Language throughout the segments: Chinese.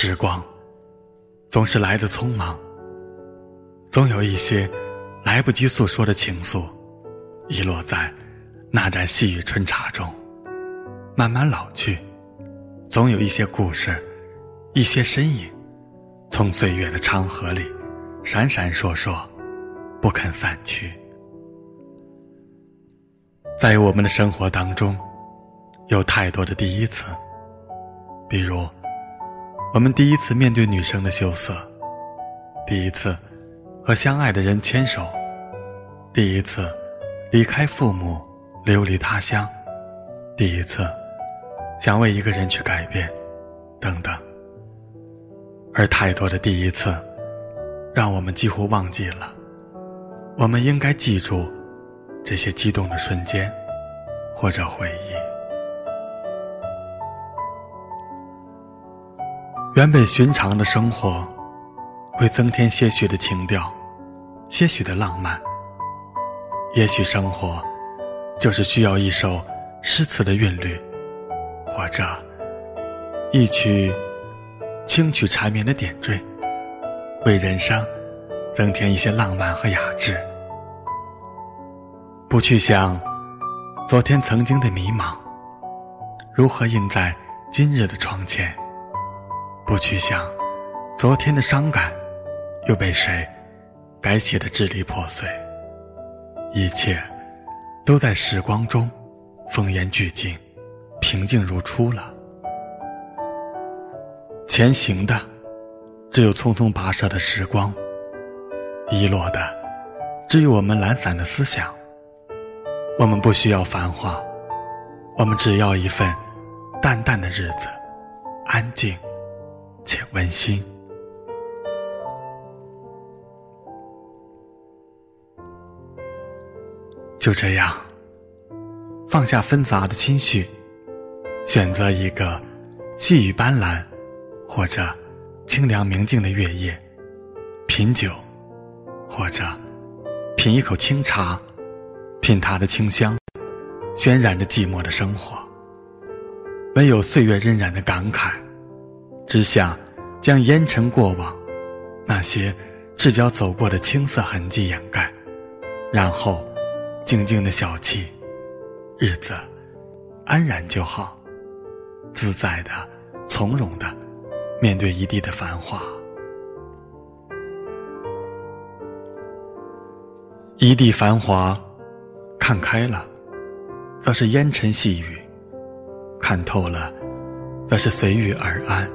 时光总是来得匆忙，总有一些来不及诉说的情愫，遗落在那盏细雨春茶中，慢慢老去。总有一些故事，一些身影，从岁月的长河里闪闪烁烁，不肯散去。在我们的生活当中，有太多的第一次，比如，我们第一次面对女生的羞涩，第一次和相爱的人牵手，第一次离开父母流离他乡，第一次。想为一个人去改变，等等。而太多的第一次，让我们几乎忘记了，我们应该记住这些激动的瞬间，或者回忆。原本寻常的生活，会增添些许的情调，些许的浪漫。也许生活，就是需要一首诗词的韵律。或者一曲轻曲缠绵的点缀，为人生增添一些浪漫和雅致。不去想昨天曾经的迷茫，如何印在今日的窗前；不去想昨天的伤感，又被谁改写的支离破碎。一切都在时光中风烟俱静。平静如初了。前行的，只有匆匆跋涉的时光；遗落的，只有我们懒散的思想。我们不需要繁华，我们只要一份淡淡的日子，安静且温馨。就这样，放下纷杂的心绪。选择一个细雨斑斓，或者清凉明净的月夜，品酒，或者品一口清茶，品它的清香，渲染着寂寞的生活。唯有岁月荏苒的感慨，只想将烟尘过往那些赤脚走过的青涩痕迹掩盖，然后静静的小憩，日子安然就好。自在的、从容的面对一地的繁华，一地繁华，看开了，则是烟尘细雨；看透了，则是随遇而安。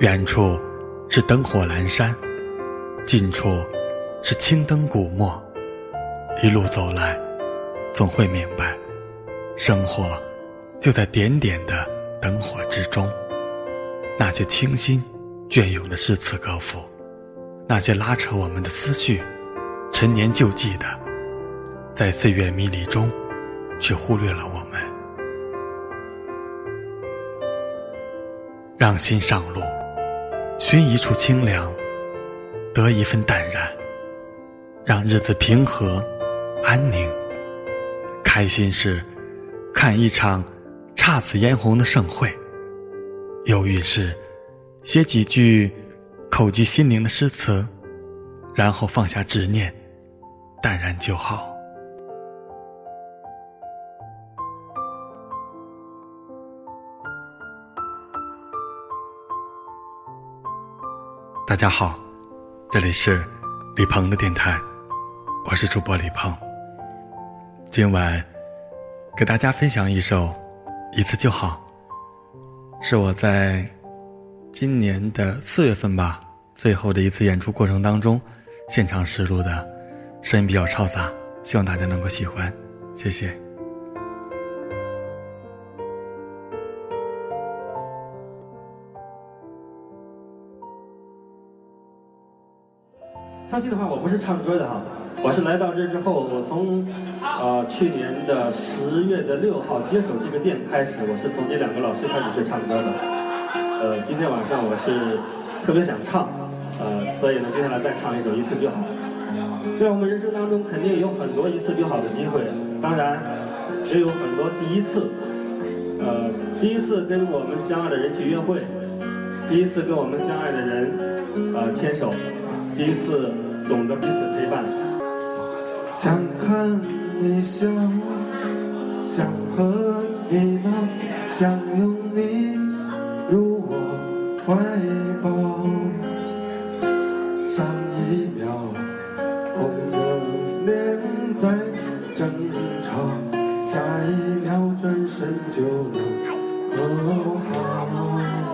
远处是灯火阑珊，近处是青灯古墨。一路走来，总会明白，生活。就在点点的灯火之中，那些清新隽永的诗词歌赋，那些拉扯我们的思绪、陈年旧迹的，在岁月迷离中，却忽略了我们。让心上路，寻一处清凉，得一份淡然，让日子平和、安宁。开心时，看一场。姹紫嫣红的盛会，忧郁时，写几句口击心灵的诗词，然后放下执念，淡然就好。大家好，这里是李鹏的电台，我是主播李鹏。今晚给大家分享一首。一次就好，是我在今年的四月份吧，最后的一次演出过程当中，现场试录的，声音比较嘈杂，希望大家能够喜欢，谢谢。放心的话，我不是唱歌的哈。我是来到这之后，我从呃去年的十月的六号接手这个店开始，我是从这两个老师开始学唱歌的。呃，今天晚上我是特别想唱，呃，所以呢，接下来再唱一首《一次就好》。在我们人生当中，肯定有很多一次就好的机会，当然也有很多第一次。呃，第一次跟我们相爱的人去约会，第一次跟我们相爱的人，呃，牵手，第一次懂得彼此陪伴。想看你笑，想和你闹，想拥你入我怀抱。上一秒红着脸在争吵，下一秒转身就能和好。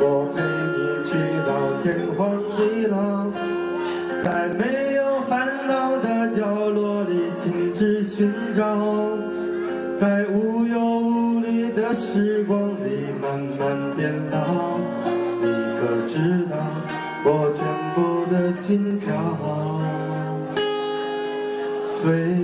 我陪你去到天荒地老。在没有烦恼的角落里停止寻找，在无忧无虑的时光里慢慢变老。你可知道我全部的心跳随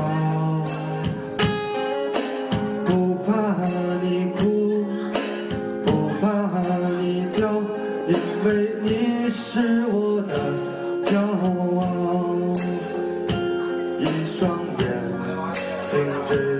into